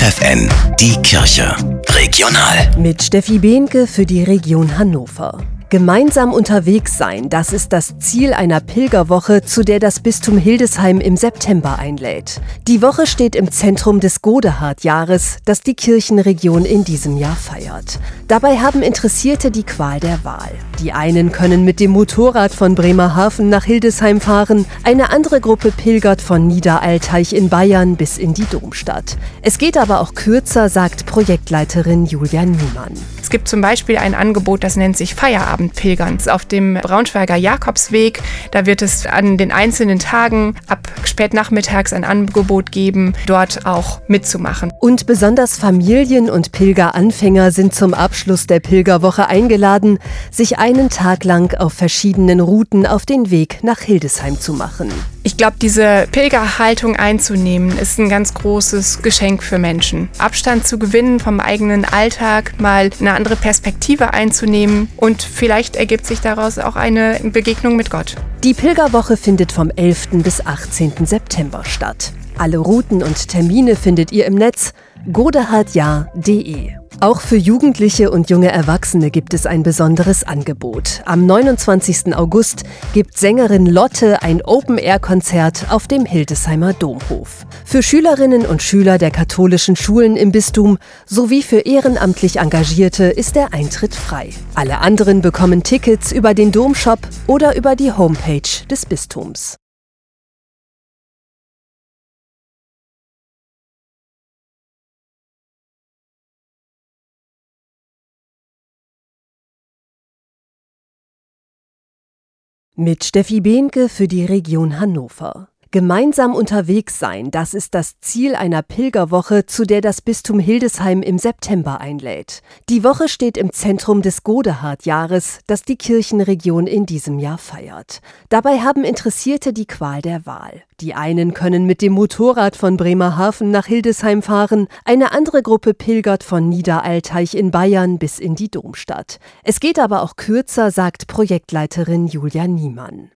FFN, die Kirche. Regional. Mit Steffi Behnke für die Region Hannover. Gemeinsam unterwegs sein, das ist das Ziel einer Pilgerwoche, zu der das Bistum Hildesheim im September einlädt. Die Woche steht im Zentrum des Godehard-Jahres, das die Kirchenregion in diesem Jahr feiert. Dabei haben Interessierte die Qual der Wahl. Die einen können mit dem Motorrad von Bremerhaven nach Hildesheim fahren, eine andere Gruppe pilgert von Niederalteich in Bayern bis in die Domstadt. Es geht aber auch kürzer, sagt Projektleiterin Julia Niemann. Es gibt zum Beispiel ein Angebot, das nennt sich Feierabendpilgerns auf dem Braunschweiger Jakobsweg. Da wird es an den einzelnen Tagen ab spätnachmittags ein Angebot geben, dort auch mitzumachen. Und besonders Familien und Pilgeranfänger sind zum Abschluss der Pilgerwoche eingeladen, sich einen Tag lang auf verschiedenen Routen auf den Weg nach Hildesheim zu machen. Ich glaube, diese Pilgerhaltung einzunehmen, ist ein ganz großes Geschenk für Menschen. Abstand zu gewinnen vom eigenen Alltag, mal eine andere Perspektive einzunehmen und vielleicht ergibt sich daraus auch eine Begegnung mit Gott. Die Pilgerwoche findet vom 11. bis 18. September statt. Alle Routen und Termine findet ihr im Netz godehardjahr.de. Auch für Jugendliche und junge Erwachsene gibt es ein besonderes Angebot. Am 29. August gibt Sängerin Lotte ein Open-Air-Konzert auf dem Hildesheimer Domhof. Für Schülerinnen und Schüler der katholischen Schulen im Bistum sowie für ehrenamtlich Engagierte ist der Eintritt frei. Alle anderen bekommen Tickets über den Domshop oder über die Homepage des Bistums. Mit Steffi Behnke für die Region Hannover. Gemeinsam unterwegs sein, das ist das Ziel einer Pilgerwoche, zu der das Bistum Hildesheim im September einlädt. Die Woche steht im Zentrum des Godehard-Jahres, das die Kirchenregion in diesem Jahr feiert. Dabei haben Interessierte die Qual der Wahl. Die einen können mit dem Motorrad von Bremerhaven nach Hildesheim fahren, eine andere Gruppe pilgert von Niederalteich in Bayern bis in die Domstadt. Es geht aber auch kürzer, sagt Projektleiterin Julia Niemann.